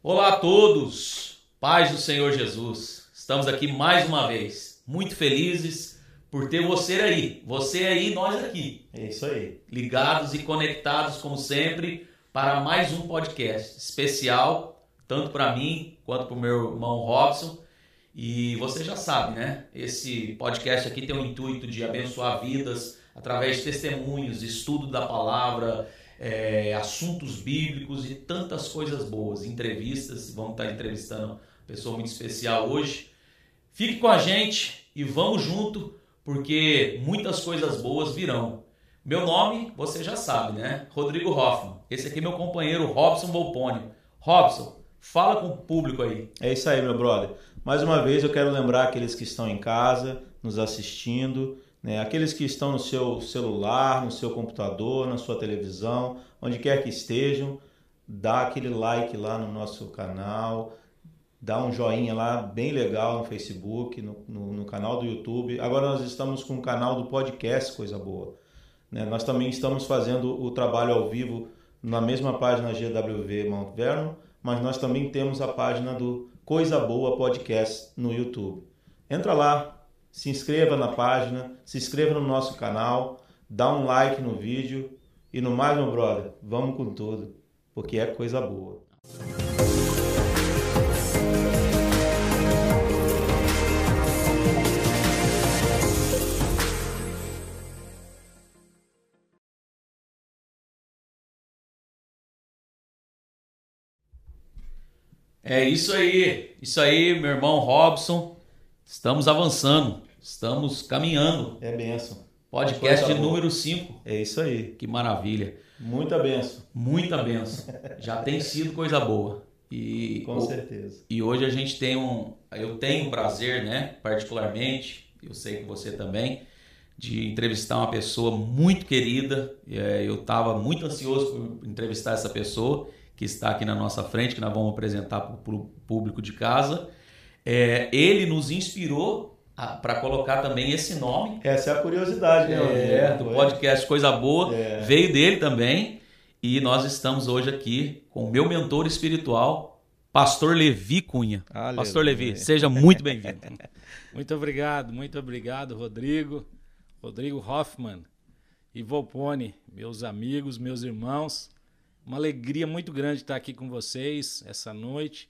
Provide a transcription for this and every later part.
Olá a todos, paz do Senhor Jesus. Estamos aqui mais uma vez, muito felizes por ter você aí, você aí, nós aqui. É isso aí. Ligados e conectados como sempre para mais um podcast especial, tanto para mim quanto para o meu irmão Robson. E você já sabe, né? Esse podcast aqui tem o intuito de abençoar vidas através de testemunhos, estudo da palavra, é, assuntos bíblicos e tantas coisas boas, entrevistas. Vamos estar entrevistando uma pessoa muito especial hoje. Fique com a gente e vamos junto, porque muitas coisas boas virão. Meu nome, você já sabe, né? Rodrigo Hoffman. Esse aqui é meu companheiro Robson Volpone. Robson, fala com o público aí. É isso aí, meu brother. Mais uma vez eu quero lembrar aqueles que estão em casa, nos assistindo, né? aqueles que estão no seu celular, no seu computador, na sua televisão, onde quer que estejam, dá aquele like lá no nosso canal, dá um joinha lá bem legal no Facebook, no, no, no canal do YouTube. Agora nós estamos com o canal do podcast Coisa Boa. Né? Nós também estamos fazendo o trabalho ao vivo na mesma página GWV Mount Vernon, mas nós também temos a página do Coisa Boa Podcast no YouTube. Entra lá, se inscreva na página, se inscreva no nosso canal, dá um like no vídeo e no mais, meu brother, vamos com tudo, porque é coisa boa. É isso aí, isso aí, meu irmão Robson. Estamos avançando, estamos caminhando. É benção. Podcast de número 5. É isso aí. Que maravilha. Muita benção, Muita benção. Já tem sido coisa boa. E, com o- certeza. e hoje a gente tem um. Eu tenho um prazer, né? Particularmente, eu sei que você também, de entrevistar uma pessoa muito querida. É, Eu estava muito ansioso por entrevistar essa pessoa que está aqui na nossa frente, que nós vamos apresentar para o público de casa. É, ele nos inspirou para colocar também esse nome Essa é a curiosidade, né? é, do Foi? podcast Coisa Boa. É. Veio dele também. E nós estamos hoje aqui com o meu mentor espiritual, Pastor Levi Cunha. Aleluia. Pastor Levi, seja muito bem-vindo. Muito obrigado, muito obrigado, Rodrigo, Rodrigo Hoffman e Volpone, meus amigos, meus irmãos. Uma alegria muito grande estar aqui com vocês essa noite.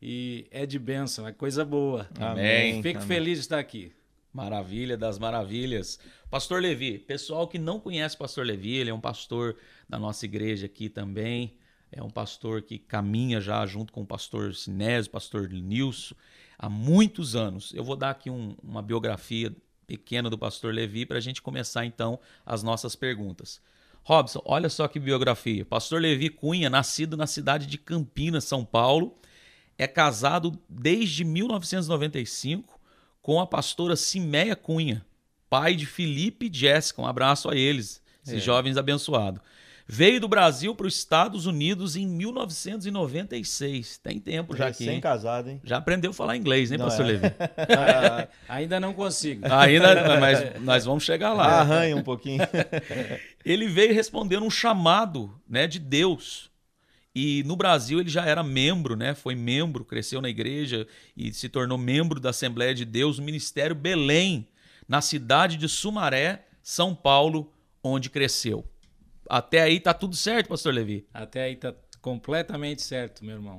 E é de bênção, é coisa boa. Amém. Fico Amém. feliz de estar aqui. Maravilha das maravilhas. Pastor Levi, pessoal que não conhece Pastor Levi, ele é um pastor da nossa igreja aqui também. É um pastor que caminha já junto com o pastor Sinésio, pastor Nilson, há muitos anos. Eu vou dar aqui um- uma biografia pequena do pastor Levi para a gente começar então as nossas perguntas. Robson, olha só que biografia. Pastor Levi Cunha, nascido na cidade de Campinas, São Paulo, é casado desde 1995 com a pastora Simeia Cunha, pai de Felipe e Jéssica. Um abraço a eles, esses É. jovens abençoados. Veio do Brasil para os Estados Unidos em 1996. Tem tempo já aqui. Sem hein? casado, hein? Já aprendeu a falar inglês, né, Não pastor é. Levi? Ah, Ainda não consigo. Ainda, mas nós vamos chegar lá. Arranha um pouquinho. Ele veio respondendo um chamado, né, de Deus. E no Brasil ele já era membro, né? Foi membro, cresceu na igreja e se tornou membro da Assembleia de Deus, Ministério Belém, na cidade de Sumaré, São Paulo, onde cresceu. Até aí tá tudo certo, pastor Levi. Até aí tá completamente certo, meu irmão.